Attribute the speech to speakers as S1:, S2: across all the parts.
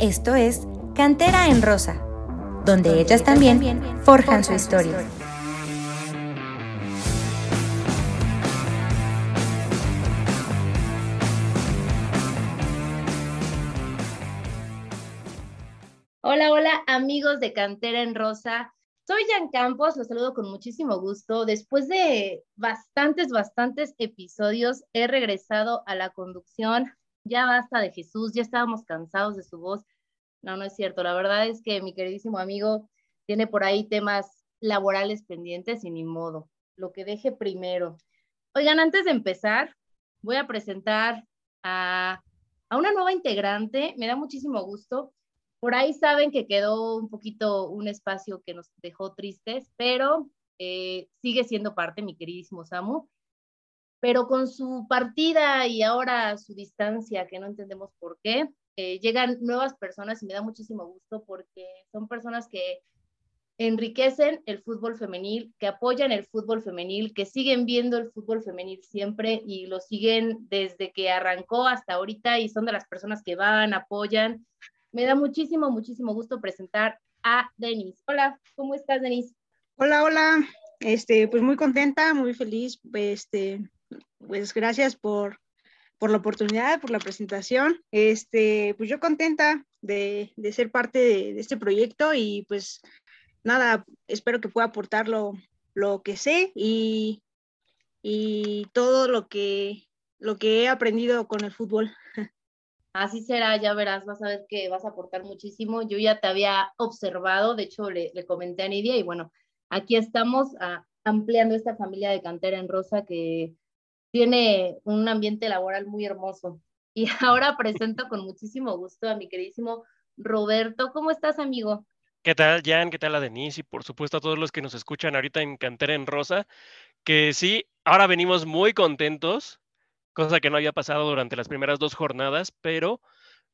S1: Esto es Cantera en Rosa, donde ellas también forjan su historia.
S2: Hola, hola amigos de Cantera en Rosa. Soy Jan Campos, los saludo con muchísimo gusto. Después de bastantes, bastantes episodios, he regresado a la conducción. Ya basta de Jesús, ya estábamos cansados de su voz. No, no es cierto. La verdad es que mi queridísimo amigo tiene por ahí temas laborales pendientes y ni modo. Lo que deje primero. Oigan, antes de empezar, voy a presentar a, a una nueva integrante. Me da muchísimo gusto. Por ahí saben que quedó un poquito un espacio que nos dejó tristes, pero eh, sigue siendo parte, mi queridísimo Samu. Pero con su partida y ahora su distancia, que no entendemos por qué, eh, llegan nuevas personas y me da muchísimo gusto porque son personas que enriquecen el fútbol femenil, que apoyan el fútbol femenil, que siguen viendo el fútbol femenil siempre y lo siguen desde que arrancó hasta ahorita y son de las personas que van, apoyan me da muchísimo, muchísimo gusto presentar a Denise. Hola, ¿cómo estás, Denise?
S3: Hola, hola. Este, pues muy contenta, muy feliz. Este, pues gracias por, por la oportunidad, por la presentación. Este, pues yo contenta de, de ser parte de, este proyecto y pues nada, espero que pueda aportar lo, lo que sé y, y todo lo que, lo que he aprendido con el fútbol.
S2: Así será, ya verás, vas a ver que vas a aportar muchísimo. Yo ya te había observado, de hecho le, le comenté a Nidia y bueno, aquí estamos a, ampliando esta familia de cantera en rosa que tiene un ambiente laboral muy hermoso. Y ahora presento con muchísimo gusto a mi queridísimo Roberto. ¿Cómo estás, amigo?
S4: ¿Qué tal, Jan? ¿Qué tal a Denise? Y por supuesto a todos los que nos escuchan ahorita en Cantera en Rosa, que sí, ahora venimos muy contentos cosa que no había pasado durante las primeras dos jornadas, pero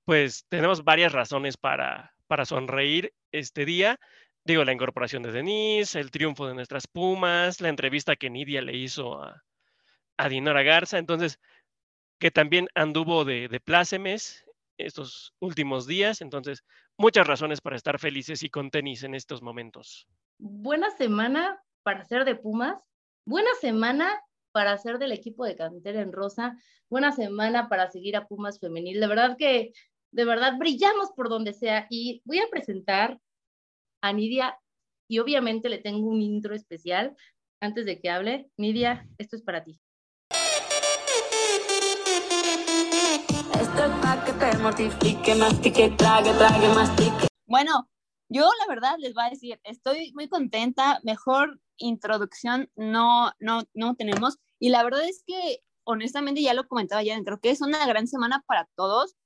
S4: pues tenemos varias razones para, para sonreír este día. Digo, la incorporación de Denise, el triunfo de nuestras Pumas, la entrevista que Nidia le hizo a, a Dinora Garza, entonces, que también anduvo de, de plácemes estos últimos días, entonces, muchas razones para estar felices y con tenis en estos momentos.
S2: Buena semana para ser de Pumas, buena semana para hacer del equipo de Cantera en Rosa. Buena semana para seguir a Pumas Femenil. De verdad que, de verdad, brillamos por donde sea. Y voy a presentar a Nidia y obviamente le tengo un intro especial antes de que hable. Nidia, esto es para ti.
S5: Bueno, yo la verdad les voy a decir, estoy muy contenta, mejor introducción no, no, no tenemos. Y la verdad es que, honestamente, ya lo comentaba ya, creo que es una gran semana para todos.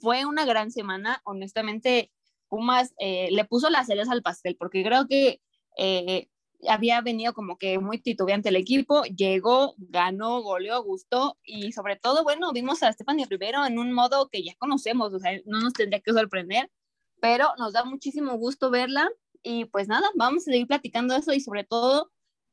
S5: Fue una gran semana, honestamente, Pumas eh, le puso las celas al pastel, porque creo que eh, había venido como que muy titubeante el equipo, llegó, ganó, goleó, gustó y sobre todo, bueno, vimos a Stephanie Rivero en un modo que ya conocemos, o sea, no nos tendría que sorprender, pero nos da muchísimo gusto verla y pues nada, vamos a seguir platicando eso y sobre todo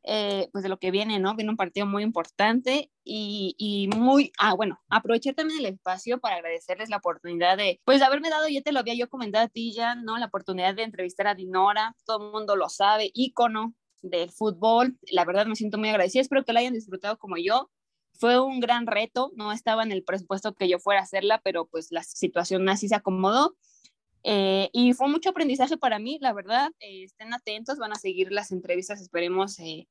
S5: eh, pues de lo que viene, ¿no? Viene un partido muy importante y, y, muy, ah, bueno, aprovechar también el espacio para agradecerles la oportunidad de, pues de haberme dado, ya te lo había yo comentado a ti ya, ¿no? La oportunidad de entrevistar a Dinora, todo el mundo lo sabe, ícono del fútbol, la verdad me siento muy agradecida, espero que la hayan disfrutado como yo. Fue un gran reto, no estaba en el presupuesto que yo fuera a hacerla, pero pues la situación así se acomodó eh, y fue mucho aprendizaje para mí, la verdad. Eh, estén atentos, van a seguir las entrevistas, esperemos eh,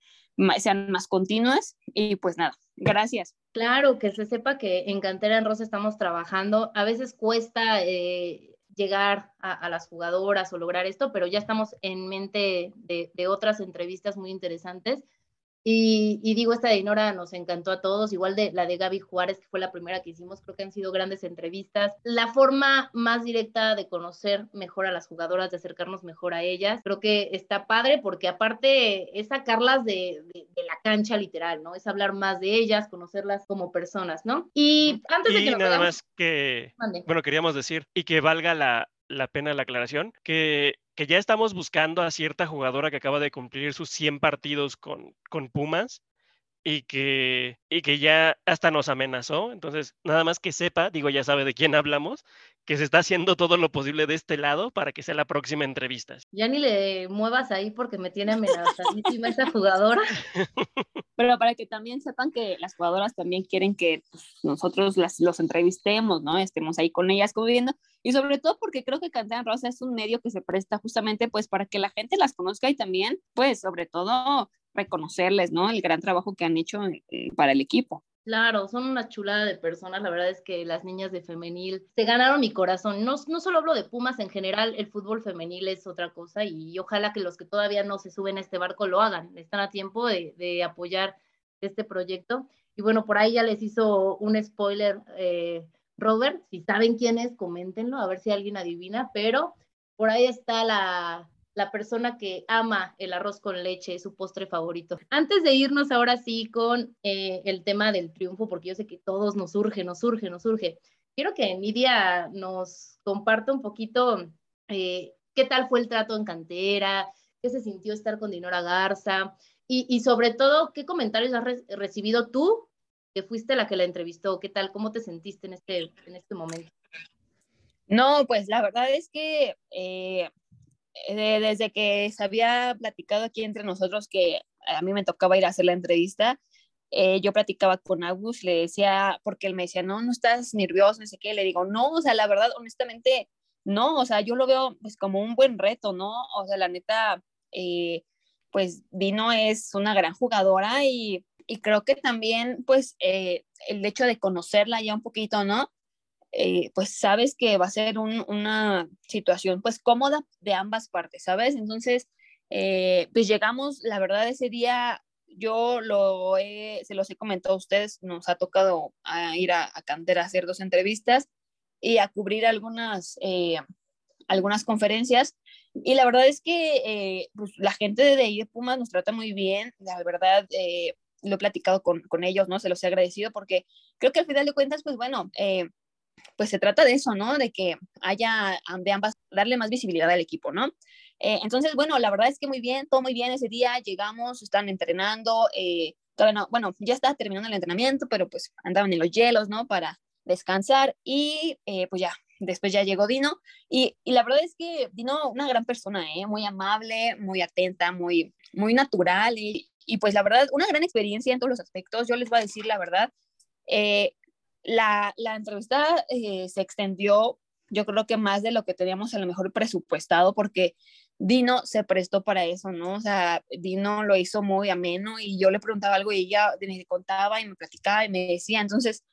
S5: sean más continuas. Y pues nada, gracias.
S2: Claro, que se sepa que en Cantera en Rosa estamos trabajando. A veces cuesta llegar a, las jugadoras o lograr esto, pero ya estamos en mente de otras entrevistas muy interesantes. Y, y, digo, esta de Inora nos encantó a todos, igual de la de Gaby Juárez, que fue la primera que hicimos, creo que han sido grandes entrevistas. La forma más directa de conocer mejor a las jugadoras, de acercarnos mejor a ellas, creo que está padre porque aparte es sacarlas de, de, de la cancha literal, ¿no? Es hablar más de ellas, conocerlas como personas, ¿no? Y antes
S4: y
S2: de que...
S4: nada podamos... más que, Mande. bueno, queríamos decir, y que valga la, la pena la aclaración, que, que, ya estamos buscando a cierta jugadora que acaba de cumplir sus 100 partidos con, con Pumas y que, y que ya hasta nos amenazó. Entonces, nada más que sepa, digo, ya sabe de quién hablamos, que se está haciendo todo lo posible de este lado para que sea la próxima entrevista.
S2: Ya ni le muevas ahí porque me tiene amenazadísima esa jugadora.
S5: Pero para que también sepan que las jugadoras también quieren que pues, nosotros las, los entrevistemos, ¿no? Estemos ahí con ellas conviviendo. Y sobre todo porque creo que Cantera Rosa es un medio que se presta justamente pues para que la gente las conozca y también pues sobre todo reconocerles, ¿no? El gran trabajo que han hecho eh, para el equipo.
S2: Claro, son una chulada de personas. La verdad es que las niñas de femenil se ganaron mi corazón. No, no solo hablo de Pumas en general, el fútbol femenil es otra cosa y ojalá que los que todavía no se suben a este barco lo hagan. Están a tiempo de, apoyar este proyecto. Y bueno, por ahí ya les hizo un spoiler eh, Robert. Si saben quién es, coméntenlo, a ver si alguien adivina. Pero por ahí está la, la persona que ama el arroz con leche, es su postre favorito. Antes de irnos ahora sí con eh, el tema del triunfo, porque yo sé que todos nos surge, nos surge, nos surge, quiero que Nidia nos comparta un poquito eh, qué tal fue el trato en cantera, qué se sintió estar con Dinora Garza y, sobre todo qué comentarios has recibido tú, que fuiste la que la entrevistó, qué tal, cómo te sentiste en este, en este momento.
S5: No, pues la verdad es que eh, desde que se había platicado aquí entre nosotros que a mí me tocaba ir a hacer la entrevista, eh, yo platicaba con Agus, le decía, porque él me decía, no, no estás nervioso, no sé qué, le digo, no, o sea, la verdad, honestamente, no, o sea, yo lo veo pues como un buen reto, ¿no? O sea, la neta, eh, pues Dino es una gran jugadora y, y creo que también, pues, el hecho de conocerla ya un poquito, ¿no? Eh, pues sabes que va a ser una situación pues cómoda de ambas partes, ¿sabes? Entonces, eh, pues llegamos, la verdad ese día yo lo se los he comentado a ustedes, nos ha tocado ir a, a Cantera a hacer dos entrevistas y a cubrir algunas, eh, algunas conferencias. Y la verdad es que pues, la gente de IE Pumas nos trata muy bien, la verdad lo he platicado con, con, ellos, ¿no? Se los he agradecido porque creo que al final de cuentas, pues bueno, pues se trata de eso, ¿no? De que haya de ambas, darle más visibilidad al equipo, ¿no? Eh, entonces, bueno, la verdad es que muy bien, todo muy bien ese día, llegamos, están entrenando, eh, bueno, ya está terminando el entrenamiento, pero pues andaban en los hielos, ¿no? Para descansar y eh, pues ya, después ya llegó Dino y, y, la verdad es que Dino, una gran persona, ¿eh? Muy amable, muy atenta, muy, muy natural y, y pues la verdad, una gran experiencia en todos los aspectos, yo les voy a decir la verdad, eh, la, entrevista eh, se extendió, yo creo que más de lo que teníamos a lo mejor presupuestado, porque Dino se prestó para eso, ¿no? O sea, Dino lo hizo muy ameno y yo le preguntaba algo y ella me contaba y me platicaba y me decía, entonces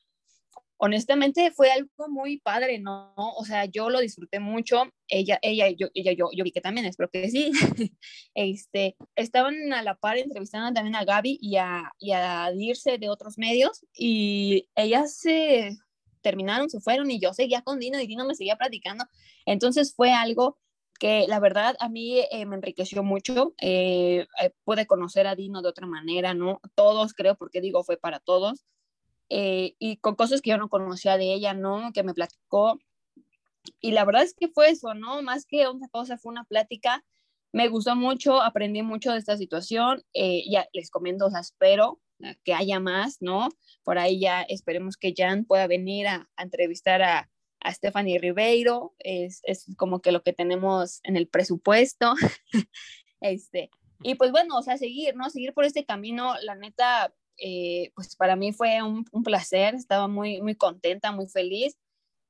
S5: honestamente fue algo muy padre, ¿no? O sea, yo lo disfruté mucho, ella, ella, yo, ella, yo, yo vi que también, espero que sí, este, estaban a la par entrevistando también a Gaby y a, y a Dirce de otros medios y ellas se terminaron, se fueron y yo seguía con Dino y Dino me seguía platicando, entonces fue algo que la verdad a mí eh, me enriqueció mucho, eh, eh, pude conocer a Dino de otra manera, ¿no? Todos creo, porque digo, fue para todos, eh, y con cosas que yo no conocía de ella, ¿no? Que me platicó. Y la verdad es que fue eso, ¿no? Más que otra cosa, fue una plática. Me gustó mucho, aprendí mucho de esta situación. Eh, ya les comento, o sea, espero que haya más, ¿no? Por ahí ya esperemos que Jan pueda venir a, entrevistar a, a Stephanie Ribeiro. Es, es como que lo que tenemos en el presupuesto. este, y pues bueno, o sea, seguir, ¿no? Seguir por este camino, la neta, eh, pues para mí fue un, placer, estaba muy, muy contenta, muy feliz.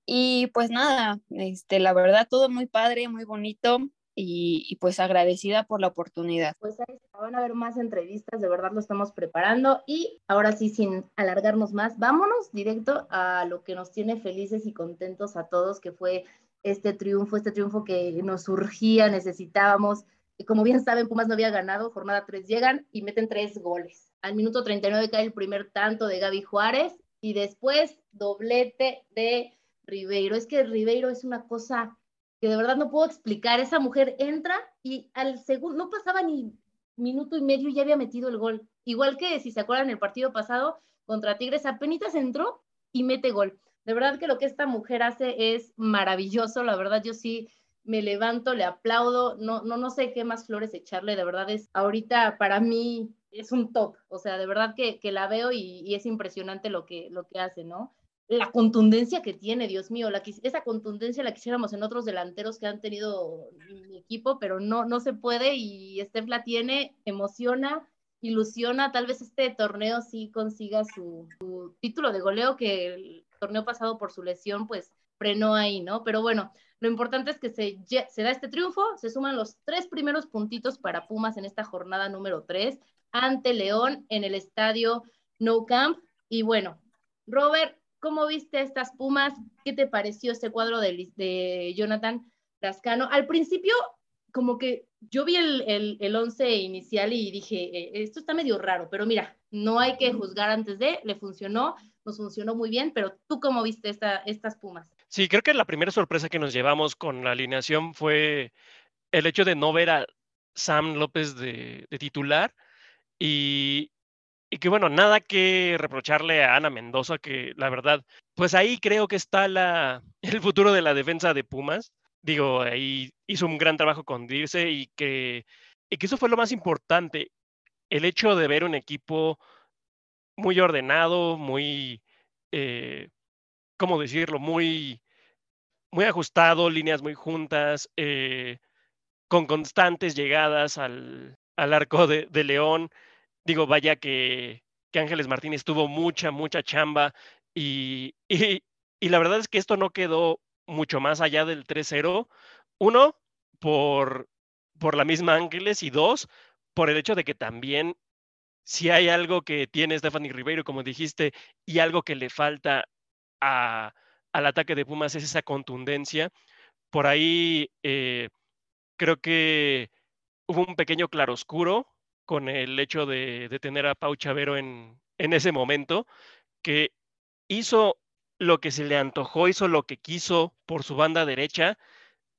S5: Y pues nada, este, la verdad todo muy padre, muy bonito y, pues agradecida por la oportunidad.
S2: Pues ahí van a haber más entrevistas, de verdad lo estamos preparando y ahora sí, sin alargarnos más, vámonos directo a lo que nos tiene felices y contentos a todos, que fue este triunfo, este triunfo que nos surgía, necesitábamos. Y como bien saben, Pumas no había ganado, jornada 3 llegan y meten tres goles. Al minuto 39 cae el primer tanto de Gaby Juárez y después doblete de Ribeiro. Es que Ribeiro es una cosa que de verdad no puedo explicar. Esa mujer entra y al segundo, no pasaba ni minuto y medio y ya había metido el gol. Igual que si se acuerdan el partido pasado contra Tigres, apenas entró y mete gol. De verdad que lo que esta mujer hace es maravilloso. La verdad, yo sí me levanto, le aplaudo. No, no, no sé qué más flores echarle. De verdad es ahorita para mí es un top, o sea, de verdad que, la veo y, es impresionante lo que, lo que hace, ¿no? la contundencia que tiene, Dios mío, la, esa contundencia la quisiéramos en otros delanteros que han tenido mi equipo, pero no, no se puede y Steph la tiene, emociona, ilusiona, tal vez este torneo sí consiga su, título de goleo que el torneo pasado por su lesión pues frenó ahí, ¿no? Pero bueno, lo importante es que se, se da este triunfo, se suman los tres primeros puntitos para Pumas en esta jornada número tres ante León en el estadio No Camp. Y bueno, Robert, ¿Cómo viste estas Pumas? ¿Qué te pareció este cuadro de, de Jonathan Lascano? Al principio, como que yo vi el, el, once inicial y dije, eh, esto está medio raro, pero mira, no hay que juzgar antes de, le funcionó, nos funcionó muy bien, pero tú cómo viste esta, estas Pumas?
S4: Sí, creo que la primera sorpresa que nos llevamos con la alineación fue el hecho de no ver a Sam López de, de titular y, que bueno, nada que reprocharle a Ana Mendoza, que la verdad, pues ahí creo que está la, el futuro de la defensa de Pumas. Digo, ahí hizo un gran trabajo con Dirce y que, y que eso fue lo más importante, el hecho de ver un equipo muy ordenado, muy, eh, ¿cómo decirlo? Muy, muy ajustado, líneas muy juntas, eh, con constantes llegadas al, al arco de León digo, vaya que, Ángeles Martínez tuvo mucha, mucha chamba y, y, la verdad es que esto no quedó mucho más allá del 3-0. Uno, por, por la misma Ángeles y dos, por el hecho de que también si hay algo que tiene Stephanie Ribeiro, como dijiste, y algo que le falta a, al ataque de Pumas es esa contundencia. Por ahí eh, creo que hubo un pequeño claroscuro con el hecho de, tener a Pau Chavero en, ese momento, que hizo lo que se le antojó, hizo lo que quiso por su banda derecha,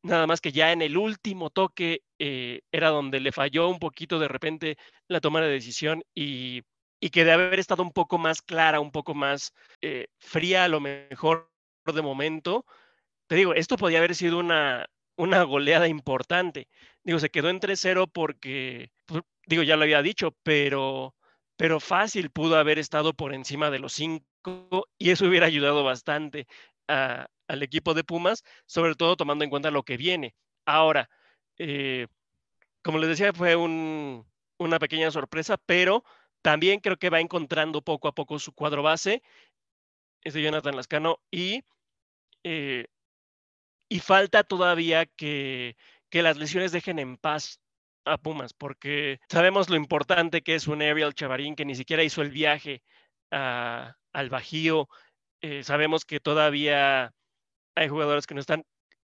S4: nada más que ya en el último toque eh, era donde le falló un poquito de repente la toma de decisión y, que de haber estado un poco más clara, un poco más eh, fría a lo mejor de momento, te digo, esto podía haber sido una goleada importante. Digo, se quedó en 3-0 porque, pues, digo, ya lo había dicho, pero, pero fácil pudo haber estado por encima de los 5 y eso hubiera ayudado bastante al equipo de Pumas, sobre todo tomando en cuenta lo que viene. Ahora, eh, como les decía, fue una pequeña sorpresa, pero también creo que va encontrando poco a poco su cuadro base, es de Jonathan Lascano, y eh, y falta todavía que, que las lesiones dejen en paz a Pumas, porque sabemos lo importante que es un Ariel Chavarín que ni siquiera hizo el viaje al Bajío. Eh, sabemos que todavía hay jugadores que no están.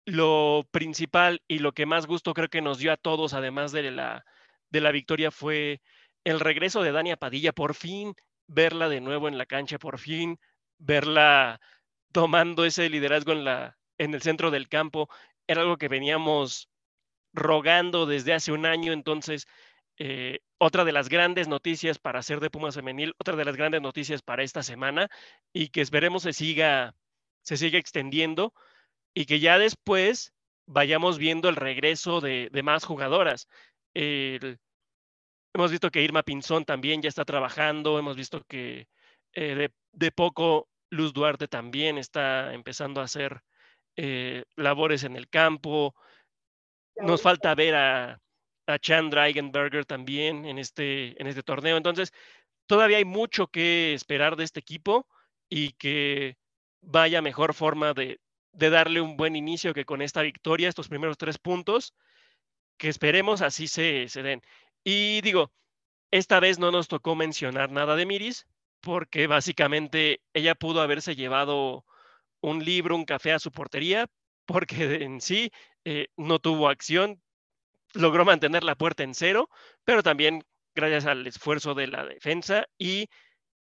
S4: Lo principal y lo que más gusto creo que nos dio a todos, además de la, de la victoria, fue el regreso de Dania Padilla. Por fin verla de nuevo en la cancha, por fin verla tomando ese liderazgo en la, en el centro del campo. Era algo que veníamos rogando desde hace un año, entonces eh, otra de las grandes noticias para hacer de Pumas Femenil, otra de las grandes noticias para esta semana y que esperemos se siga, se siga extendiendo y que ya después vayamos viendo el regreso de, más jugadoras. hemos visto que Irma Pinzón también ya está trabajando, hemos visto que eh, de, de, poco Luz Duarte también está empezando a hacer eh, labores en el campo. Nos falta ver a, a Chan Dragenberger también en este, en este torneo. Entonces, todavía hay mucho que esperar de este equipo y que vaya mejor forma de, de darle un buen inicio que con esta victoria, estos primeros tres puntos, que esperemos así se, se den. Y digo, esta vez no nos tocó mencionar nada de Miris, porque básicamente ella pudo haberse llevado un libro, un café a su portería, porque en sí eh, no tuvo acción, logró mantener la puerta en cero, pero también gracias al esfuerzo de la defensa y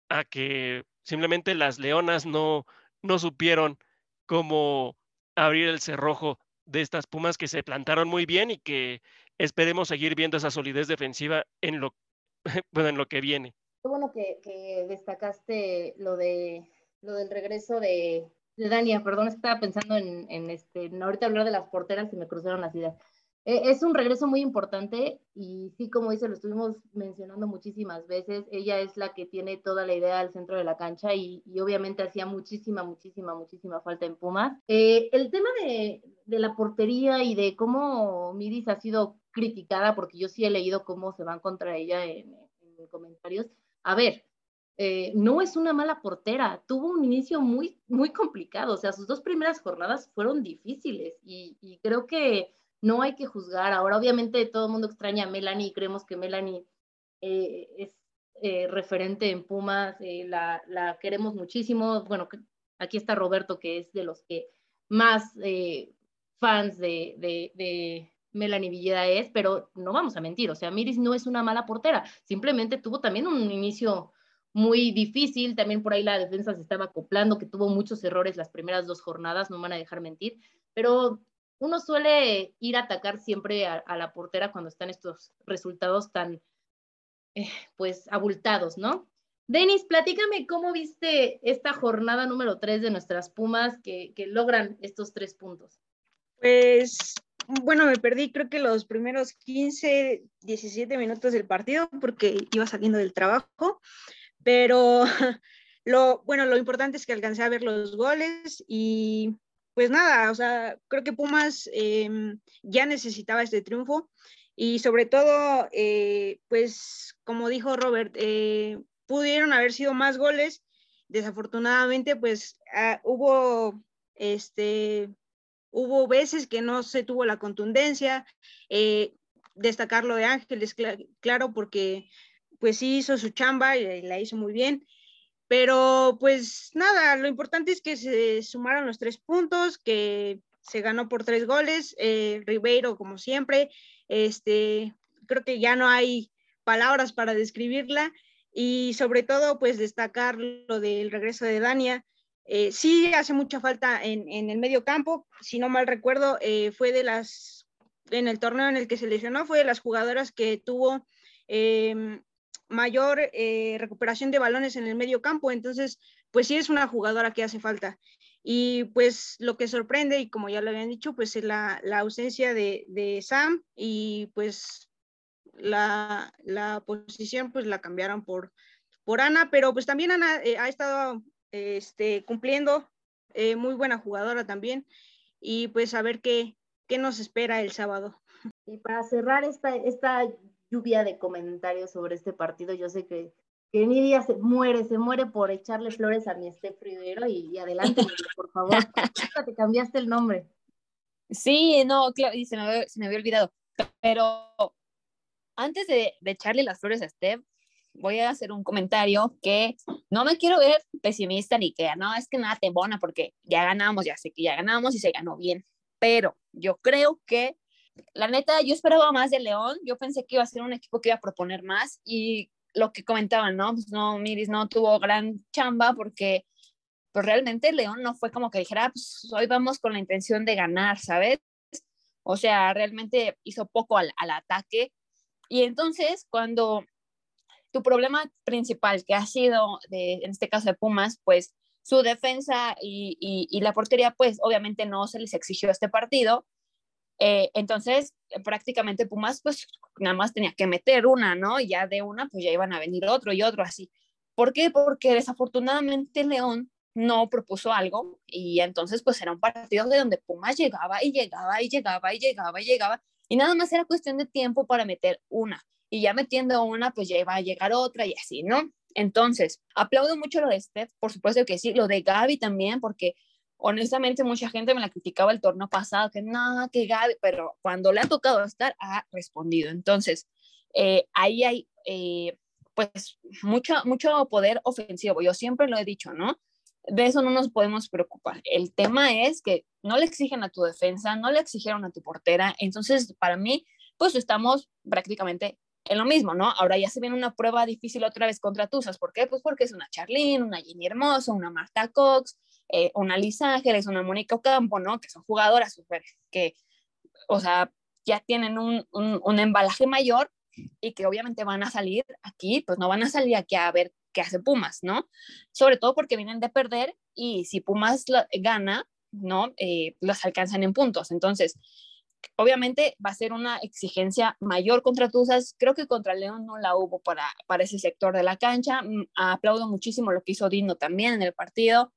S4: a que simplemente las leonas no, no supieron cómo abrir el cerrojo de estas Pumas que se plantaron muy bien y que esperemos seguir viendo esa solidez defensiva en lo, bueno, en lo que viene.
S2: Qué bueno que, que destacaste lo, de, lo del regreso de, de Dania, perdón, estaba pensando en, en este, ahorita hablar de las porteras y me cruzaron las ideas. e, es un regreso muy importante y sí, como dice, lo estuvimos mencionando muchísimas veces. Ella es la que tiene toda la idea al centro de la cancha y, obviamente hacía muchísima, muchísima, muchísima falta en Pumas. Eh, el tema de, la portería y de cómo Miris ha sido criticada, porque yo sí he leído cómo se van contra ella en, comentarios. A ver, eh, no es una mala portera, tuvo un inicio muy, muy complicado, o sea, sus dos primeras jornadas fueron difíciles y creo que no hay que juzgar. Ahora, obviamente, todo el mundo extraña a Melanie y creemos que Melanie eh, es eh, referente en Pumas, eh, la, queremos muchísimo. Bueno, aquí está Roberto, que es de los que más fans de, de, Melanie Villeda es, pero no vamos a mentir, o sea, Miris no es una mala portera, simplemente tuvo también un inicio muy difícil, también por ahí la defensa se estaba acoplando, que tuvo muchos errores las primeras dos jornadas, no me van a dejar mentir, pero uno suele ir a atacar siempre a, la portera cuando están estos resultados tan, eh, pues, abultados, ¿no? Denis, platícame cómo viste esta jornada número 3 de nuestras Pumas que, logran estos tres puntos.
S3: Pues, bueno, me perdí creo que los primeros 15, 17 minutos del partido porque iba saliendo del trabajo, pero lo, bueno, lo importante es que alcancé a ver los goles y pues nada, o sea, creo que Pumas em, ya necesitaba este triunfo y sobre todo, eh, pues como dijo Robert, eh, pudieron haber sido más goles. Desafortunadamente, pues ah, hubo, este, hubo veces que no se tuvo la contundencia. Eh, destacar lo de Ángeles, claro, porque pues sí hizo su chamba y la hizo muy bien. Pero pues nada, lo importante es que se sumaron los tres puntos, que se ganó por tres goles, eh, Ribeiro como siempre, este, creo que ya no hay palabras para describirla y sobre todo pues destacar lo del regreso de Dania. Eh, sí hace mucha falta en, el medio campo, si no mal recuerdo, eh, fue de las, en el torneo en el que se lesionó, fue de las jugadoras que tuvo em, mayor eh, recuperación de balones en el medio campo, entonces pues sí es una jugadora que hace falta. Y pues lo que sorprende, y como ya lo habían dicho, pues es la, ausencia de, Sam y pues la, posición pues la cambiaron por, por Ana, pero pues también Ana eh, ha estado este, cumpliendo, eh, muy buena jugadora también, y pues a ver qué, qué nos espera el sábado.
S2: Y para cerrar esta, esta lluvia de comentarios sobre este partido. Yo sé que, que Nidia se muere, se muere por echarle flores a mi Estef Rivero y, adelante, por favor. te cambiaste el nombre.
S5: Sí, no, claro, y se me, había, se me había olvidado. Pero antes de, de echarle las flores a Steph, voy a hacer un comentario que no me quiero ver pesimista ni que no, es que nada te bona porque ya ganamos, ya sé que ya ganamos y se ganó bien. Pero yo creo que la neta, yo esperaba más de León, yo pensé que iba a ser un equipo que iba a proponer más y lo que comentaban, ¿no? Pues no, Miris no tuvo gran chamba porque pues realmente León no fue como que dijera, ah, pues hoy vamos con la intención de ganar, ¿sabes? O sea, realmente hizo poco al, al ataque. Y entonces, cuando tu problema principal, que ha sido, de, en este caso de Pumas, pues su defensa y, y, y, la portería, pues obviamente no se les exigió este partido, eh, entonces, prácticamente Pumas, pues nada más tenía que meter una, ¿no? Y ya de una, pues ya iban a venir otro y otro así. ¿Por qué? Porque desafortunadamente León no propuso algo y entonces pues era un partido de donde Pumas llegaba y llegaba y llegaba y llegaba y llegaba y nada más era cuestión de tiempo para meter una y ya metiendo una pues ya iba a llegar otra y así, ¿no? Entonces, aplaudo mucho lo de Steph, por supuesto que sí, lo de Gaby también, porque honestamente mucha gente me la criticaba el torneo pasado, que nada, que Gaby, pero cuando le ha tocado estar, ha respondido. Entonces, eh, ahí hay eh, pues mucho, mucho poder ofensivo, yo siempre lo he dicho, ¿no? De eso no nos podemos preocupar. El tema es que no le exigen a tu defensa, no le exigieron a tu portera, entonces para mí, pues estamos prácticamente en lo mismo, ¿no? Ahora ya se viene una prueba difícil otra vez contra Tuzas. ¿Por qué? Pues porque es una Charlene, una Jenny Hermoso, una Marta Cox, eh, una Lisa Ángeles, una Mónica Ocampo, ¿no? Que son jugadoras super, que, o sea, ya tienen un, un, embalaje mayor y que obviamente van a salir aquí, pues no van a salir aquí a ver qué hace Pumas, ¿no? Sobre todo porque vienen de perder y si Pumas gana, ¿no? Eh, los alcanzan en puntos. Entonces, obviamente va a ser una exigencia mayor contra Tuzas. Creo que contra León no la hubo para, para ese sector de la cancha. Mm, aplaudo muchísimo lo que hizo Dino también en el partido.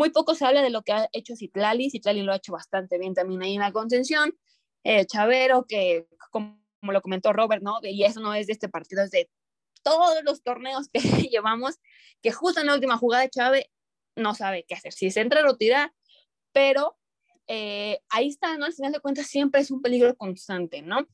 S5: Muy poco se habla de lo que ha hecho Citlali. Citlali lo ha hecho bastante bien también ahí en la contención. Eh, Chavero, que como, lo comentó Robert, ¿no? Y eso no es de este partido, es de todos los torneos que llevamos, que justo en la última jugada Chávez no sabe qué hacer, si se entra o tirar, pero eh, ahí está, ¿no? Al final de cuentas siempre es un peligro constante, ¿no?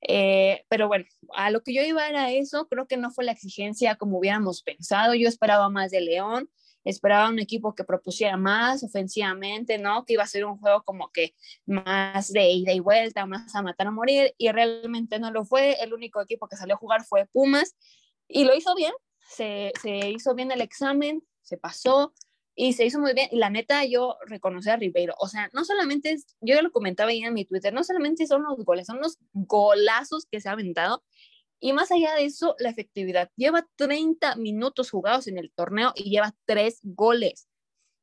S5: Eh, pero bueno, a lo que yo iba era eso, creo que no fue la exigencia como hubiéramos pensado, yo esperaba más de León, esperaba un equipo que propusiera más ofensivamente, ¿no? Que iba a ser un juego como que más de ida y vuelta, más a matar a morir, y realmente no lo fue. El único equipo que salió a jugar fue Pumas, y lo hizo bien, se, se hizo bien el examen, se pasó, y se hizo muy bien. Y la neta, yo reconocí a Ribeiro. O sea, no solamente es, yo lo comentaba ahí en mi Twitter, no solamente son los goles, son los golazos que se ha aventado. Y más allá de eso, la efectividad. Lleva 30 minutos jugados en el torneo y lleva 3 goles.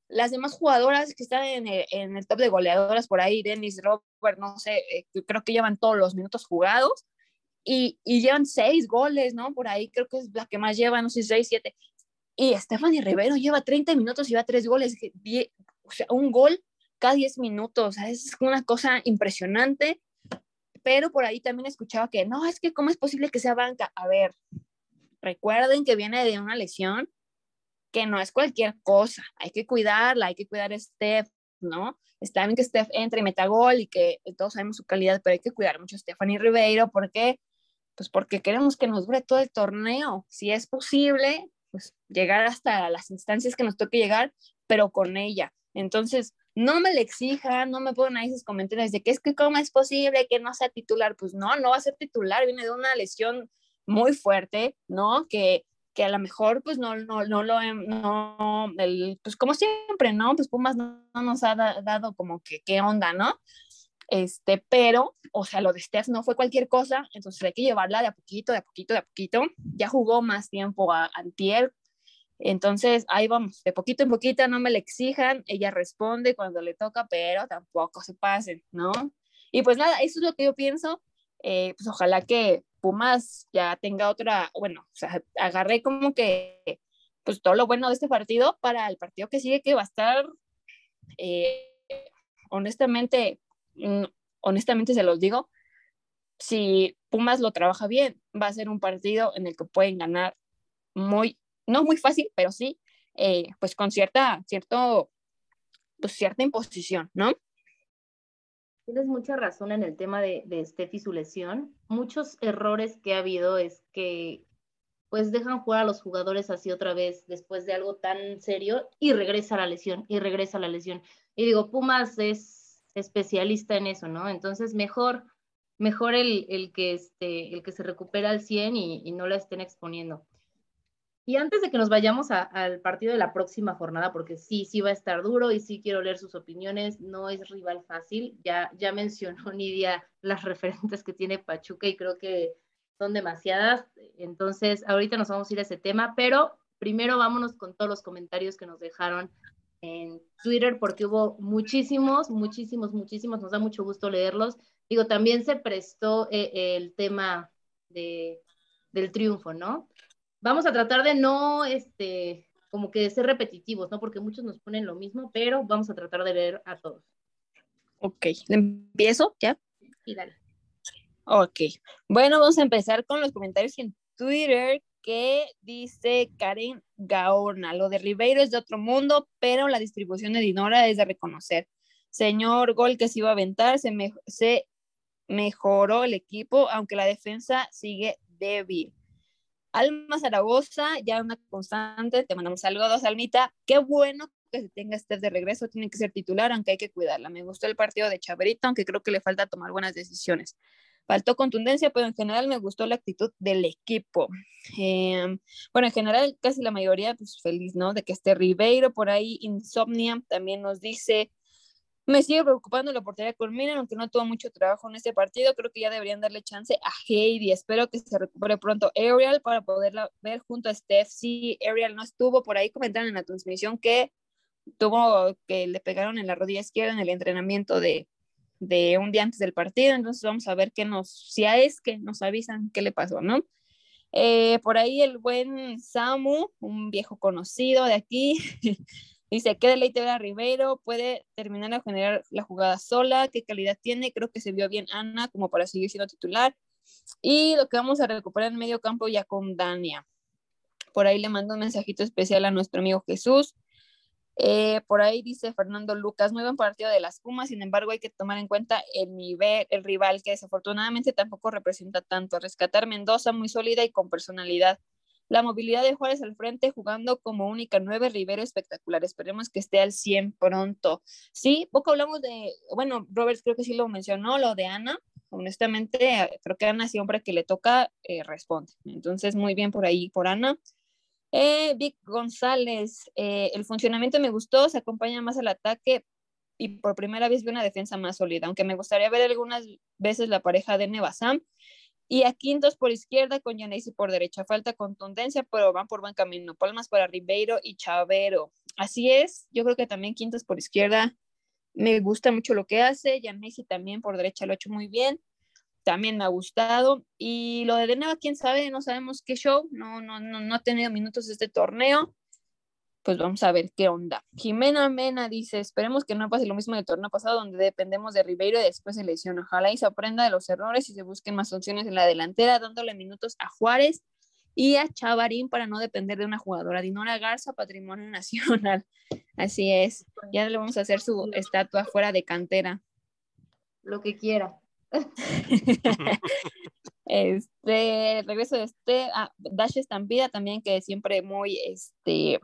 S5: Las demás jugadoras que están en el, en el top de goleadoras por ahí, Dennis, Robert, no sé, eh, creo que llevan todos los minutos jugados y, y, llevan 6 goles, ¿no? Por ahí creo que es la que más lleva, no sé, 6, 7. Y Stephanie Rivero lleva 30 minutos y lleva 3 goles, o sea, un gol cada 10 minutos, o sea, es una cosa impresionante pero por ahí también escuchaba que no, es que cómo es posible que sea banca. A ver, recuerden que viene de una lesión que no es cualquier cosa, hay que cuidarla, hay que cuidar a Steph, ¿no? Está bien que Steph entre y meta gol y que todos sabemos su calidad, pero hay que cuidar mucho a Stephanie Ribeiro, ¿por qué? Pues porque queremos que nos dure todo el torneo, si es posible, pues llegar hasta las instancias que nos toque llegar, pero con ella. Entonces, no me le exijan, no me pongan ahí esos comentarios de que es que cómo es posible que no sea titular. Pues no, no va a ser titular, viene de una lesión muy fuerte, ¿no? Que, que a lo mejor pues no, no, no lo, no, pues como siempre, ¿no? Pues Pumas no, nos ha dado como que qué onda, ¿no? Este, pero, o sea, lo de Steph no fue cualquier cosa, entonces hay que llevarla de a poquito, de a poquito, de a poquito. Ya jugó más tiempo a Antier, entonces, ahí vamos, de poquito en poquito, no me le exijan, ella responde cuando le toca, pero tampoco se pasen, ¿no? Y pues nada, eso es lo que yo pienso. Eh, pues ojalá que Pumas ya tenga otra, bueno, o sea, agarré como que, pues todo lo bueno de este partido para el partido que sigue, que va a estar, eh, honestamente, mm, honestamente se los digo, si Pumas lo trabaja bien, va a ser un partido en el que pueden ganar muy no muy fácil, pero sí, eh, pues con cierta, cierto, pues cierta imposición, ¿no?
S2: Tienes mucha razón en el tema de, de Steph y su lesión. Muchos errores que ha habido es que pues dejan jugar a los jugadores así otra vez después de algo tan serio y regresa la lesión, y regresa la lesión. Y digo, Pumas es especialista en eso, ¿no? Entonces mejor, mejor el, el que, este, el que se recupera al 100 y, y no la estén exponiendo. Y antes de que nos vayamos al partido de la próxima jornada, porque sí, sí va a estar duro y sí quiero leer sus opiniones, no es rival fácil. Ya, ya mencionó Nidia las referentes que tiene Pachuca y creo que son demasiadas. Entonces, ahorita nos vamos a ir a ese tema, pero primero vámonos con todos los comentarios que nos dejaron en Twitter, porque hubo muchísimos, muchísimos, muchísimos. Nos da mucho gusto leerlos. Digo, también se prestó eh, el tema de, del triunfo, ¿no? Vamos a tratar de no, este, como que ser repetitivos, ¿no? Porque muchos nos ponen lo mismo, pero vamos a tratar de leer a todos.
S5: Ok, ¿empiezo ya?
S2: Sí, dale.
S5: Ok, bueno, vamos a empezar con los comentarios en Twitter que dice Karen Gaorna, lo de Ribeiro es de otro mundo, pero la distribución de Dinora es de reconocer. Señor Gol que se iba a aventar, se, se mejoró el equipo, aunque la defensa sigue débil. Alma Zaragoza, ya una constante, te mandamos saludos, Almita. Qué bueno que se tenga este de regreso, tiene que ser titular, aunque hay que cuidarla. Me gustó el partido de Chaverito, aunque creo que le falta tomar buenas decisiones. Faltó contundencia, pero en general me gustó la actitud del equipo. Em, bueno, en general, casi la mayoría, pues feliz, ¿no? De que esté Ribeiro por ahí, Insomnia también nos dice me sigue preocupando la portería con Miren, aunque no tuvo mucho trabajo en este partido. Creo que ya deberían darle chance a Heidi. Espero que se recupere pronto Ariel para poderla ver junto a Steph. Sí, Ariel no estuvo por ahí. Comentaron en la transmisión que tuvo que le pegaron en la rodilla izquierda en el entrenamiento de, de un día antes del partido, entonces vamos a ver qué nos, si es que nos avisan qué le pasó, ¿no? Eh, por ahí el buen Samu, un viejo conocido de aquí, dice, qué deleite ver a Ribeiro, puede terminar a generar la jugada sola, qué calidad tiene, creo que se vio bien Ana como para seguir siendo titular. Y lo que vamos a recuperar en medio campo ya con Dania. Por ahí le mando un mensajito especial a nuestro amigo Jesús. Eh, por ahí dice Fernando Lucas, muy buen partido de las Pumas, sin embargo hay que tomar en cuenta el nivel, el rival que desafortunadamente tampoco representa tanto. Rescatar Mendoza muy sólida y con personalidad. La movilidad de Juárez al frente jugando como única nueve, Rivero espectacular. Esperemos que esté al 100 pronto. Sí, poco hablamos de, bueno, Robert creo que sí lo mencionó, lo de Ana. Honestamente, creo que Ana siempre que le toca eh, responde. Entonces, muy bien por ahí, por Ana. Eh, Vic González, eh, el funcionamiento me gustó, se acompaña más al ataque y por primera vez vi una defensa más sólida, aunque me gustaría ver algunas veces la pareja de Nevasam y a Quintos por izquierda con Yanesi por derecha. Falta contundencia, pero van por buen camino. Palmas para Ribeiro y Chavero. Así es, yo creo que también Quintos por izquierda me gusta mucho lo que hace. Yanesi también por derecha lo ha hecho muy bien también me ha gustado. Y lo de Deneva, quién sabe, no sabemos qué show, no, no, no, no ha tenido minutos este torneo. Pues vamos a ver qué onda. Jimena Mena dice, esperemos que no pase lo mismo del torneo pasado, donde dependemos de Ribeiro y después se lesiona. Ojalá y se aprenda de los errores y se busquen más opciones en la delantera, dándole minutos a Juárez y a Chavarín para no depender de una jugadora. Dinora Garza, Patrimonio Nacional. Así es. Ya le vamos a hacer su estatua fuera de cantera.
S2: Lo que quiera.
S5: este, regreso de este, ah, Dash Estampida también, que siempre muy, este,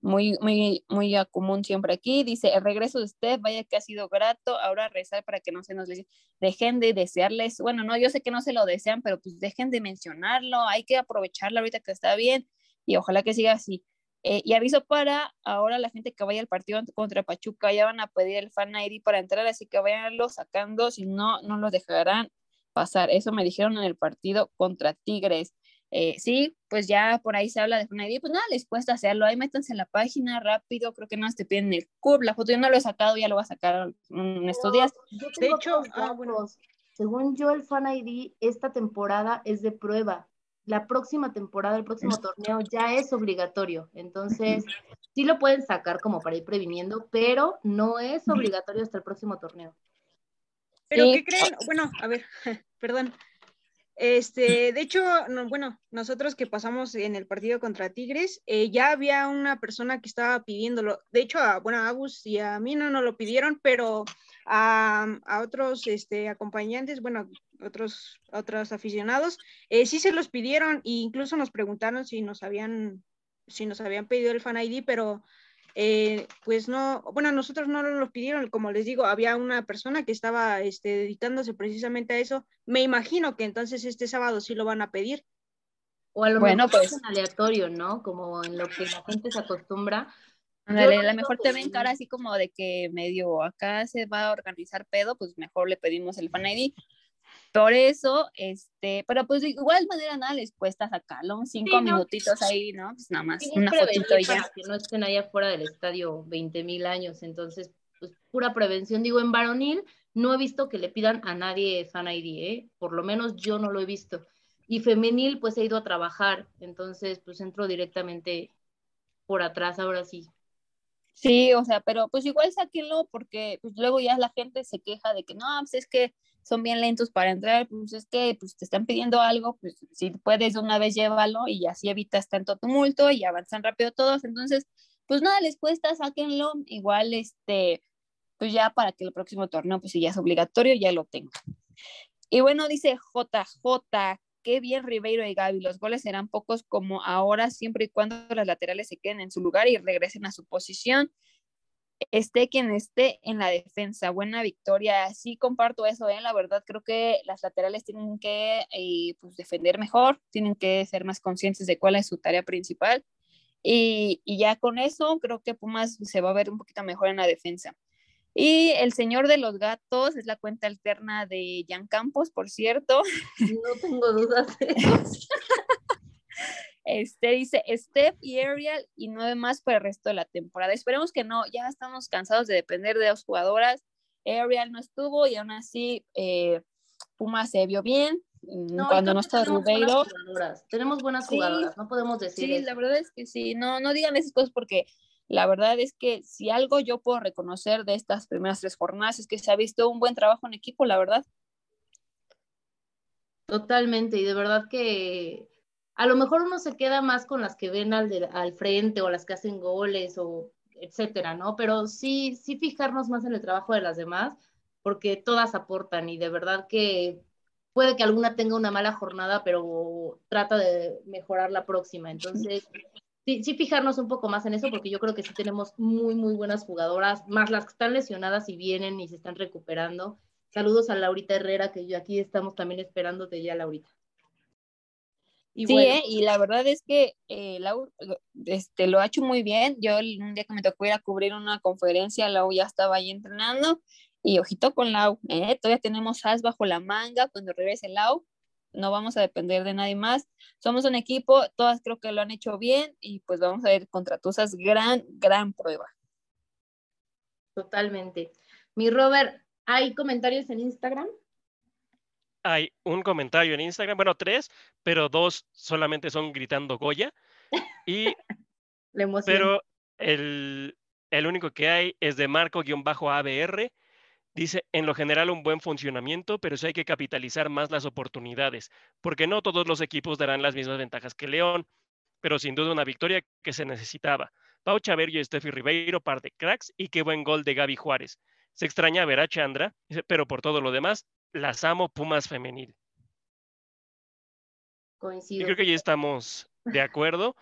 S5: muy, muy, muy común siempre aquí. Dice, el regreso de usted, vaya que ha sido grato, ahora rezar para que no se nos les dejen de desearles, bueno, no, yo sé que no se lo desean, pero pues dejen de mencionarlo, hay que aprovecharlo ahorita que está bien y ojalá que siga así. Eh, y aviso para ahora la gente que vaya al partido contra Pachuca, ya van a pedir el fan ID para entrar, así que vayanlo sacando, si no, no los dejarán pasar. Eso me dijeron en el partido contra Tigres. Eh, sí, pues ya por ahí se habla de fan ID, pues nada, les cuesta hacerlo, ahí métanse en la página rápido, creo que no te piden el CUB, la foto yo no lo he sacado, ya lo voy a sacar en estos días.
S2: De hecho, ah, según yo el fan ID esta temporada es de prueba, la próxima temporada, el próximo torneo ya es obligatorio. Entonces, sí lo pueden sacar como para ir previniendo, pero no es obligatorio hasta el próximo torneo.
S3: Pero ¿qué creen? Bueno, a ver, perdón. Este, de hecho, bueno, nosotros que pasamos en el partido contra Tigres, eh, ya había una persona que estaba pidiéndolo. De hecho, a, bueno, a Agus y a mí no nos lo pidieron, pero a, a otros este, acompañantes, bueno, otros, otros aficionados, eh, sí se los pidieron e incluso nos preguntaron si nos habían, si nos habían pedido el fan ID, pero eh, pues no, bueno, nosotros no nos lo pidieron, como les digo, había una persona que estaba este, dedicándose precisamente a eso. Me imagino que entonces este sábado sí lo van a pedir.
S2: O a lo bueno, mejor pues, es aleatorio, ¿no? Como en lo que la gente se acostumbra.
S5: a lo mejor te ven cara así como de que medio acá se va a organizar pedo, pues mejor le pedimos el fan ID. Por eso, este, pero pues de igual manera nada les cuesta sacarlo, cinco minutitos ahí, ¿no? Pues nada más, una fotito y ya.
S2: que no estén ahí afuera del estadio 20 mil años, entonces, pues pura prevención. Digo, en varonil no he visto que le pidan a nadie Fan ID, ¿eh? Por lo menos yo no lo he visto. Y femenil, pues he ido a trabajar, entonces, pues entro directamente por atrás, ahora sí.
S5: Sí, o sea, pero pues igual sáquenlo porque pues luego ya la gente se queja de que no, pues es que son bien lentos para entrar, pues es que pues, te están pidiendo algo, pues si puedes de una vez llévalo y así evitas tanto tumulto y avanzan rápido todos. Entonces, pues nada, les cuesta, sáquenlo. Igual, este, pues ya para que el próximo torneo, pues si ya es obligatorio, ya lo tengo. Y bueno, dice JJ, qué bien Ribeiro y Gaby, los goles serán pocos como ahora, siempre y cuando las laterales se queden en su lugar y regresen a su posición esté quien esté en la defensa. Buena victoria. Sí comparto eso, ¿eh? la verdad creo que las laterales tienen que eh, pues, defender mejor, tienen que ser más conscientes de cuál es su tarea principal. Y, y, ya con eso creo que Pumas se va a ver un poquito mejor en la defensa. Y el señor de los gatos es la cuenta alterna de Jan Campos, por cierto.
S2: No tengo dudas.
S5: Este dice Steph y Ariel y nueve más para el resto de la temporada. Esperemos que no, ya estamos cansados de depender de dos jugadoras. Ariel no estuvo y aún así eh, Pumas se vio bien. mm,
S2: No,
S5: cuando no está
S2: tenemos buenas
S5: Rubeiro.
S2: jugadoras, Tenemos buenas
S5: Sí.
S2: jugadoras, no podemos decir
S5: Sí,
S2: eso.
S5: la verdad es que sí, no, no digan esas cosas porque la verdad es que si algo yo puedo reconocer de estas primeras tres jornadas es que se ha visto un buen trabajo en equipo, la verdad.
S2: Totalmente, y de verdad que a lo mejor uno se queda más con las que ven al, de- al frente o las que hacen goles o etcétera, ¿no? Pero sí, sí fijarnos más en el trabajo de las demás, porque todas aportan y de verdad que puede que alguna tenga una mala jornada, pero trata de mejorar la próxima. Entonces, sí, sí fijarnos un poco más en eso, porque yo creo que sí tenemos muy, muy buenas jugadoras, más las que están lesionadas y vienen y se están recuperando. Saludos a Laurita Herrera, que yo aquí estamos también esperándote ya, Laurita. Y
S5: sí,
S2: bueno,
S5: ¿eh? y la verdad es que eh, Lau este, lo ha hecho muy bien. Yo un día que me tocó ir a cubrir una conferencia, Lau ya estaba ahí entrenando y ojito con Lau, ¿eh? Todavía tenemos as bajo la manga cuando regrese Lau. No vamos a depender de nadie más. Somos un equipo, todas creo que lo han hecho bien y pues vamos a ir contra Tuzas. Gran, gran prueba.
S2: totalmente. Mi Robert, ¿hay comentarios en Instagram?
S4: Hay un comentario en Instagram, bueno, tres, pero dos solamente son gritando Goya. Y,
S2: La emoción.
S4: pero el, el único que hay es de Marco-ABR. Dice, en lo general un buen funcionamiento, pero sí hay que capitalizar más las oportunidades, porque no todos los equipos darán las mismas ventajas que León, pero sin duda una victoria que se necesitaba. Pau Chaverio y Steffi Ribeiro, par de cracks, y qué buen gol de Gaby Juárez. Se extraña ver a Chandra, pero por todo lo demás, las amo Pumas femenil. Yo
S2: Coincido.
S4: creo que ya estamos de acuerdo.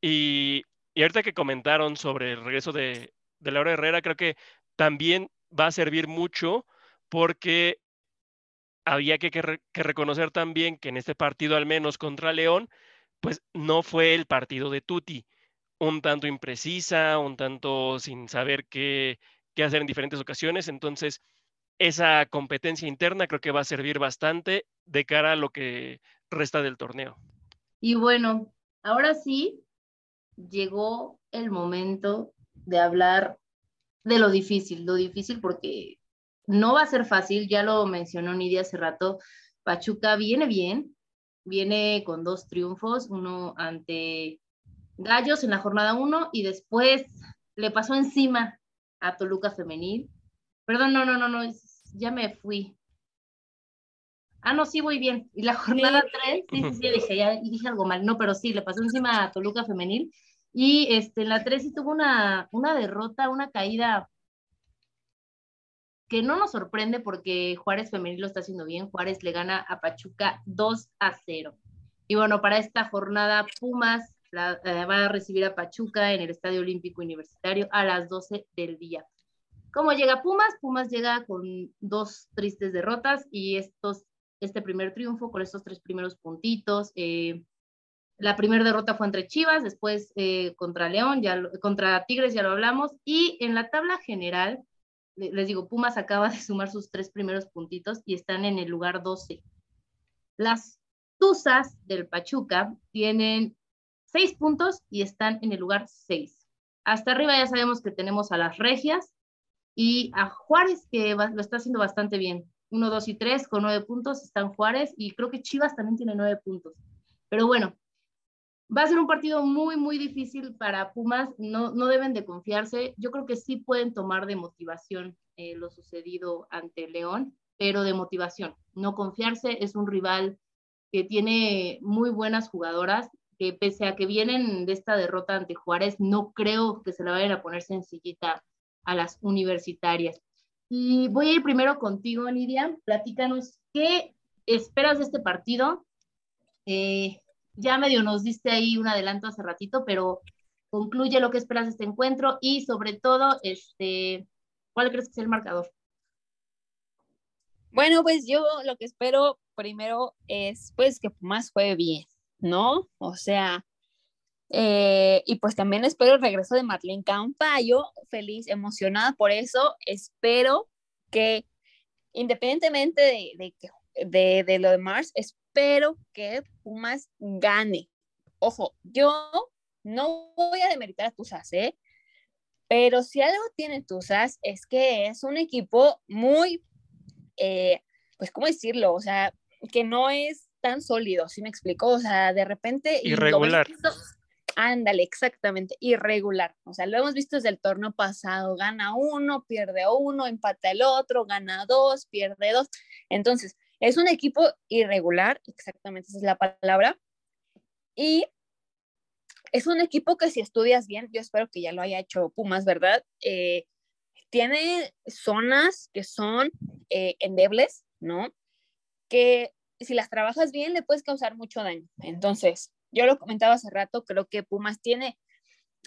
S4: Y, y ahorita que comentaron sobre el regreso de, de Laura Herrera, creo que también va a servir mucho porque había que, que re- que reconocer también que en este partido, al menos contra León, pues no fue el partido de Tuti. Un tanto imprecisa, un tanto sin saber qué, qué hacer en diferentes ocasiones. Entonces, esa competencia interna creo que va a servir bastante de cara a lo que resta del torneo.
S2: Y bueno, ahora sí llegó el momento de hablar de lo difícil, lo difícil porque no va a ser fácil, ya lo mencionó Nidia hace rato, Pachuca viene bien, viene con dos triunfos, uno ante Gallos en la jornada 1 y después le pasó encima a Toluca Femenil. Perdón, no, no, no, no, ya me fui. Ah, no, sí, voy bien. Y la jornada 3, sí, sí, sí, dije, ya dije algo mal. No, pero sí, le pasó encima a Toluca Femenil. Y este, en la 3 sí tuvo una, una derrota, una caída que no nos sorprende porque Juárez Femenil lo está haciendo bien. Juárez le gana a Pachuca 2 a 0. Y bueno, para esta jornada, Pumas la- eh, va a recibir a Pachuca en el Estadio Olímpico Universitario a las 12 del día. ¿Cómo llega Pumas? Pumas llega con dos tristes derrotas y estos, este primer triunfo con estos tres primeros puntitos. eh, la primera derrota fue entre Chivas, después eh, contra León, ya lo- contra Tigres ya lo hablamos, y en la tabla general, le- les digo, Pumas acaba de sumar sus tres primeros puntitos y están en el lugar 12. Las Tuzas del Pachuca tienen seis puntos y están en el lugar 6. Hasta arriba ya sabemos que tenemos a las Regias y a Juárez, que va- lo está haciendo bastante bien. 1, 2 y 3 con nueve puntos están Juárez y creo que Chivas también tiene nueve puntos. Pero bueno, va a ser un partido muy, muy difícil para Pumas. No, no deben de confiarse. Yo creo que sí pueden tomar de motivación eh, lo sucedido ante León, pero de motivación. No confiarse. Es un rival que tiene muy buenas jugadoras, que pese a que vienen de esta derrota ante Juárez, no creo que se la vayan a poner sencillita a las universitarias. Y voy a ir primero contigo, Nidia. Platícanos, ¿qué esperas de este partido? Eh, ya medio nos diste ahí un adelanto hace ratito, pero concluye lo que esperas de este encuentro y sobre todo, este, ¿cuál crees que es el marcador?
S5: Bueno, pues yo lo que espero primero es pues que Pumas juegue bien, ¿no? O sea, eh, y pues también espero el regreso de Marlene Campayo, feliz, emocionada por eso, espero que independientemente de, de, lo de Mars, espero que Pumas gane. Ojo, yo no voy a demeritar a Tuzas, ¿eh? Pero si algo tiene Tuzas es que es un equipo muy, eh, pues, ¿cómo decirlo? O sea, que no es tan sólido, ¿sí me explico? O sea, de repente...
S4: Irregular.
S5: Ándale, exactamente, irregular. O sea, lo hemos visto desde el torneo pasado, gana uno, pierde uno, empata el otro, gana dos, pierde dos. Entonces, es un equipo irregular, exactamente esa es la palabra. Y es un equipo que si estudias bien, yo espero que ya lo haya hecho Pumas, ¿verdad? Eh, tiene zonas que son eh, endebles, ¿no? Que si las trabajas bien le puedes causar mucho daño. Entonces, yo lo comentaba hace rato, creo que Pumas tiene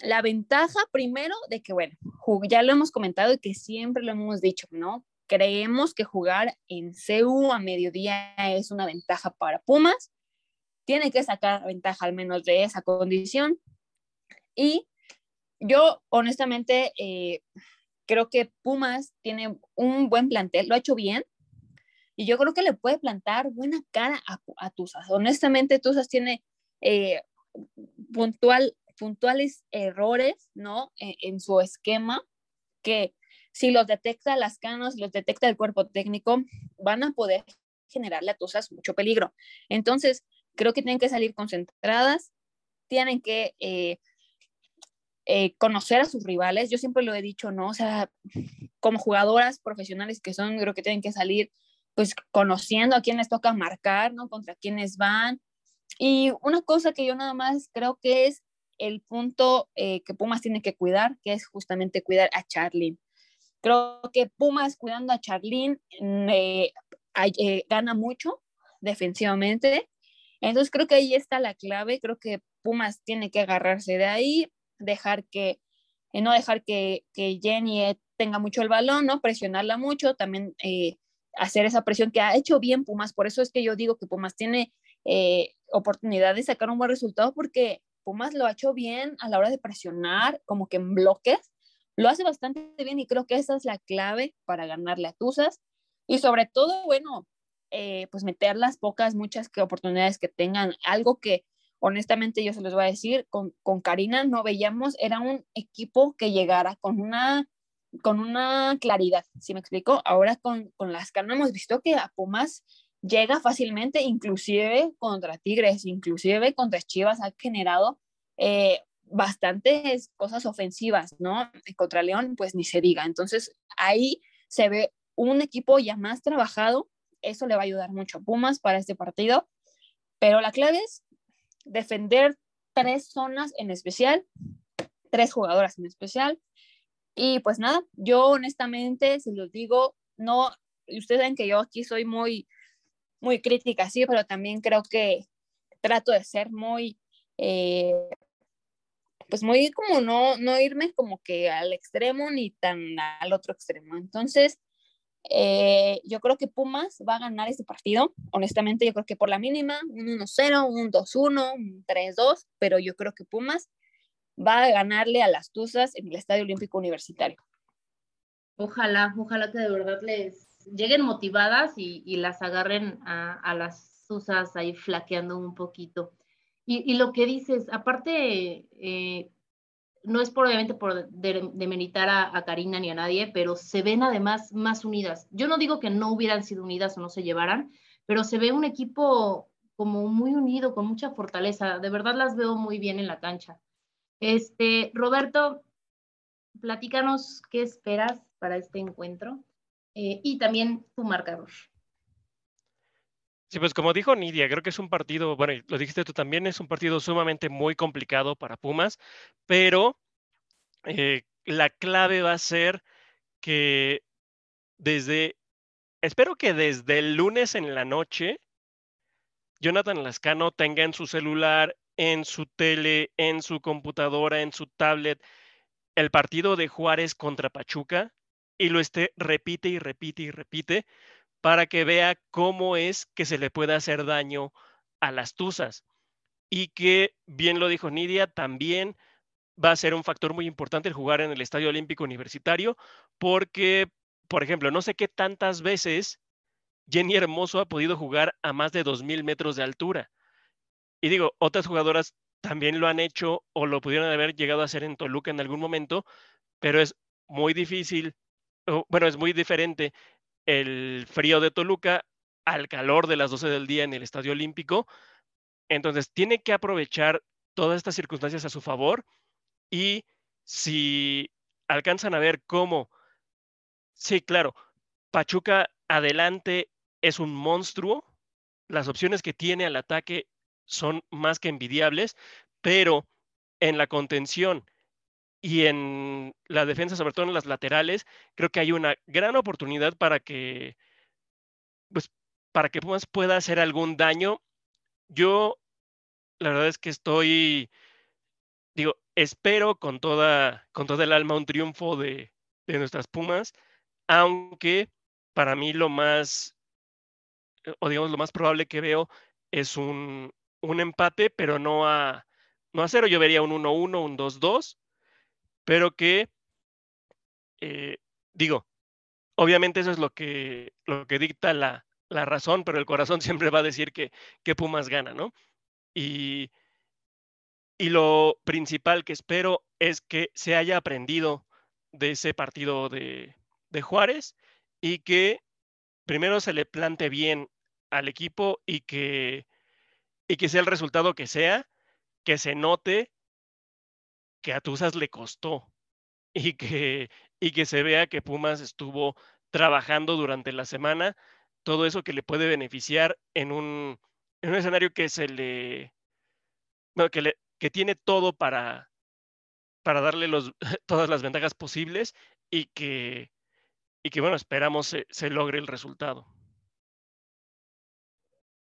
S5: la ventaja primero de que, bueno, ya lo hemos comentado y que siempre lo hemos dicho, ¿no? Creemos que jugar en CEU a mediodía es una ventaja para Pumas. Tiene que sacar ventaja al menos de esa condición. Y yo, honestamente, eh, creo que Pumas tiene un buen plantel, lo ha hecho bien. Y yo creo que le puede plantar buena cara a, a Tuzas. Honestamente, Tuzas tiene eh, puntual, puntuales errores, ¿no? E, en, su esquema, que si los detecta las canas, los detecta el cuerpo técnico, van a poder generarle a Tuzas mucho peligro. Entonces, creo que tienen que salir concentradas, tienen que eh, eh, conocer a sus rivales. Yo siempre lo he dicho, ¿no? O sea, como jugadoras profesionales que son, creo que tienen que salir pues conociendo a quién les toca marcar, ¿no? Contra quiénes van, y una cosa que yo nada más creo que es el punto eh, que Pumas tiene que cuidar, que es justamente cuidar a Charlene. Creo que Pumas cuidando a Charlene mm, eh, eh, gana mucho defensivamente. Entonces creo que ahí está la clave. Creo que Pumas tiene que agarrarse de ahí, dejar que, no dejar que, que Jenny tenga mucho el balón, ¿no? Presionarla mucho, también hacer esa presión que ha hecho bien Pumas. Por eso es que yo digo que Pumas tiene eh, oportunidad de sacar un buen resultado porque Pumas lo ha hecho bien a la hora de presionar, como que en bloques, lo hace bastante bien y creo que esa es la clave para ganarle a Tuzas y sobre todo, bueno, eh, pues meter las pocas, muchas oportunidades que tengan, algo que honestamente yo se los voy a decir, con, con Karina no veíamos, era un equipo que llegara con una con una claridad, si me explico? Ahora con, con las que no hemos visto que a Pumas llega fácilmente, inclusive contra Tigres, inclusive contra Chivas, ha generado eh, bastantes cosas ofensivas, ¿no? Contra León, pues ni se diga. Entonces ahí se ve un equipo ya más trabajado, eso le va a ayudar mucho a Pumas para este partido, pero la clave es defender tres zonas en especial, tres jugadoras en especial. Y pues nada, yo honestamente, si los digo, no, ustedes saben que yo aquí soy muy, muy crítica, sí, pero también creo que trato de ser muy, eh, pues muy como no, no irme como que al extremo ni tan al otro extremo. Entonces, eh, yo creo que Pumas va a ganar este partido. Honestamente, yo creo que por la mínima, un 1-0, un 2-1, un 3-2, pero yo creo que Pumas va a ganarle a las Tuzas en el Estadio Olímpico Universitario.
S2: Ojalá, ojalá que de verdad les, lleguen motivadas y, las agarren a, las susas ahí flaqueando un poquito. Y, lo que dices, aparte, eh, no es por, obviamente por demeritar a, a, Karina ni a nadie, pero se ven además más unidas. Yo no digo que no hubieran sido unidas o no se llevaran, pero se ve un equipo como muy unido, con mucha fortaleza. De verdad las veo muy bien en la cancha. Este, Roberto, platícanos qué esperas para este encuentro. Eh, y también tu marcador.
S4: Sí, pues como dijo Nidia, creo que es un partido, bueno, lo dijiste tú también, es un partido sumamente muy complicado para Pumas, pero eh, la clave va a ser que desde, espero que desde el lunes en la noche, Jonathan Lascano tenga en su celular, en su tele, en su computadora, en su tablet, el partido de Juárez contra Pachuca y lo esté repite y repite y repite para que vea cómo es que se le puede hacer daño a las tuzas. Y que, bien lo dijo Nidia, también va a ser un factor muy importante el jugar en el Estadio Olímpico Universitario, porque, por ejemplo, no sé qué tantas veces Jenny Hermoso ha podido jugar a más de 2.000 metros de altura. Y digo, otras jugadoras también lo han hecho o lo pudieron haber llegado a hacer en Toluca en algún momento, pero es muy difícil, bueno, es muy diferente el frío de Toluca al calor de las 12 del día en el Estadio Olímpico. Entonces, tiene que aprovechar todas estas circunstancias a su favor y si alcanzan a ver cómo, sí, claro, Pachuca adelante es un monstruo, las opciones que tiene al ataque son más que envidiables, pero en la contención y en la defensa, sobre todo en las laterales, creo que hay una gran oportunidad para que, pues, para que Pumas pueda hacer algún daño. Yo, la verdad es que estoy, digo, espero con toda, con toda el alma un triunfo de, de nuestras Pumas, aunque para mí lo más, o digamos, lo más probable que veo es un, un empate, pero no a, no a cero. Yo vería un 1-1, un 2-2 pero que, eh, digo, obviamente eso es lo que, lo que dicta la, la, razón, pero el corazón siempre va a decir que, que Pumas gana, ¿no? Y, y lo principal que espero es que se haya aprendido de ese partido de, de Juárez y que primero se le plante bien al equipo y que, y que sea el resultado que sea, que se note que a Tuzas le costó y que, y que se vea que Pumas estuvo trabajando durante la semana, todo eso que le puede beneficiar en un, en un escenario que se le, que, le que tiene todo para, para darle los, todas las ventajas posibles y que, y que bueno, esperamos se, se logre el resultado.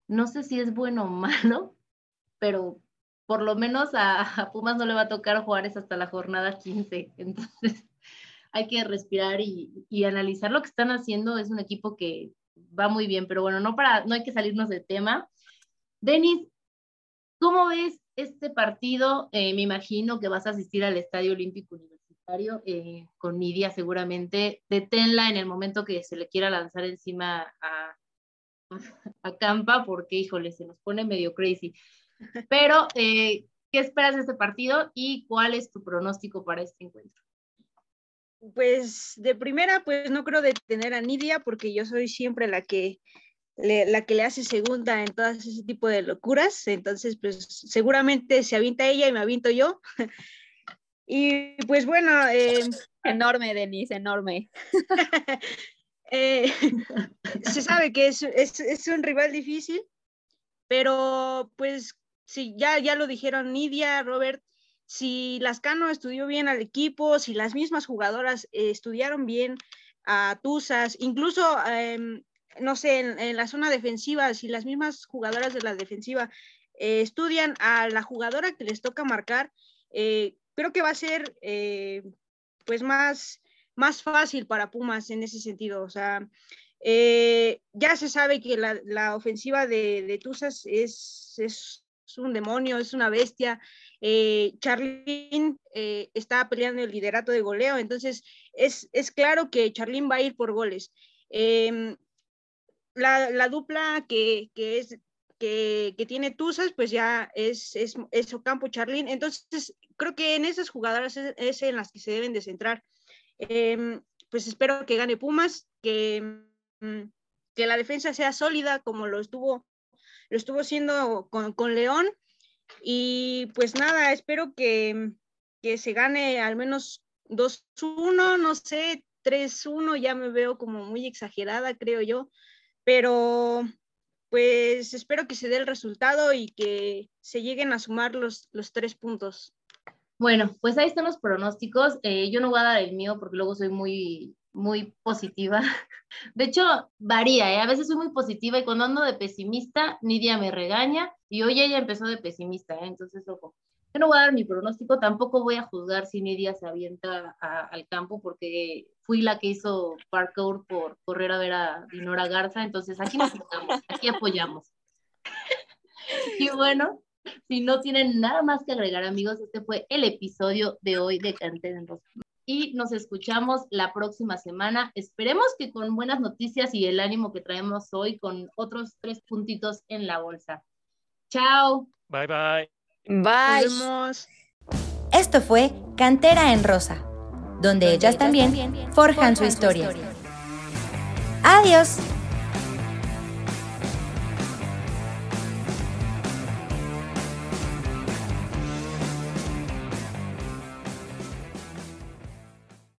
S2: No sé si es bueno o malo, pero por lo menos a, Pumas no le va a tocar Juárez hasta la jornada 15. Entonces, hay que respirar y, analizar lo que están haciendo. Es un equipo que va muy bien, pero bueno, no, para, no hay que salirnos del tema. Denis, ¿cómo ves este partido? Eh, me imagino que vas a asistir al Estadio Olímpico Universitario eh, con Nidia seguramente. Deténla en el momento que se le quiera lanzar encima a, a Campa, porque, híjole, se nos pone medio crazy. Pero, eh, ¿qué esperas de este partido y cuál es tu pronóstico para este encuentro?
S3: Pues de primera, pues no creo detener a Nidia porque yo soy siempre la que le, la que le hace segunda en todas ese tipo de locuras. Entonces, pues seguramente se avienta ella y me aviento yo. y pues bueno. Eh,
S5: enorme, Denise, enorme.
S3: Eh, se sabe que es, es, es, un rival difícil, pero pues si ya, ya lo dijeron Nidia, Robert, si Lascano estudió bien al equipo, si las mismas jugadoras eh, estudiaron bien a Tuzas, incluso, em, no sé, en, la zona defensiva, si las mismas jugadoras de la defensiva eh, estudian a la jugadora que les toca marcar, creo que va a ser pues más, más fácil para Pumas en ese sentido. O sea, ya se sabe que la, ofensiva de, de Tuzas es, es es un demonio, es una bestia. Eh, Charlene eh, está peleando el liderato de goleo, entonces es, claro que Charlene va a ir por goles. Em, la, dupla que, es, que, tiene Tuzas, pues ya es, es, es Ocampo Charlene, entonces creo que en esas jugadoras es, en las que se deben de centrar. Em, pues espero que gane Pumas, que, mm, que la defensa sea sólida como lo estuvo lo estuvo haciendo con, León. Y pues nada, espero que, se gane al menos 2-1, no sé, 3-1, ya me veo como muy exagerada, creo yo, pero pues espero que se dé el resultado y que se lleguen a sumar los, los tres puntos.
S2: Bueno, pues ahí están los pronósticos. Eh, yo no voy a dar el mío porque luego soy muy muy positiva. De hecho, varía, ¿eh? A veces soy muy positiva y cuando ando de pesimista, Nidia me regaña y hoy ella empezó de pesimista, ¿eh? Entonces, ojo. Yo no voy a dar mi pronóstico, tampoco voy a juzgar si Nidia se avienta al campo porque fui la que hizo parkour por correr a ver a Dinora Garza, entonces aquí nos estamos, aquí apoyamos. Y bueno, si no tienen nada más que agregar, amigos, este fue el episodio de hoy de Cantera en Rosa y nos escuchamos la próxima semana. Esperemos que con buenas noticias y el ánimo que traemos hoy con otros tres puntitos en la bolsa. Chao.
S4: Bye bye.
S5: Bye.
S1: Esto fue Cantera en Rosa,
S6: donde ellas también forjan su historia. Adiós.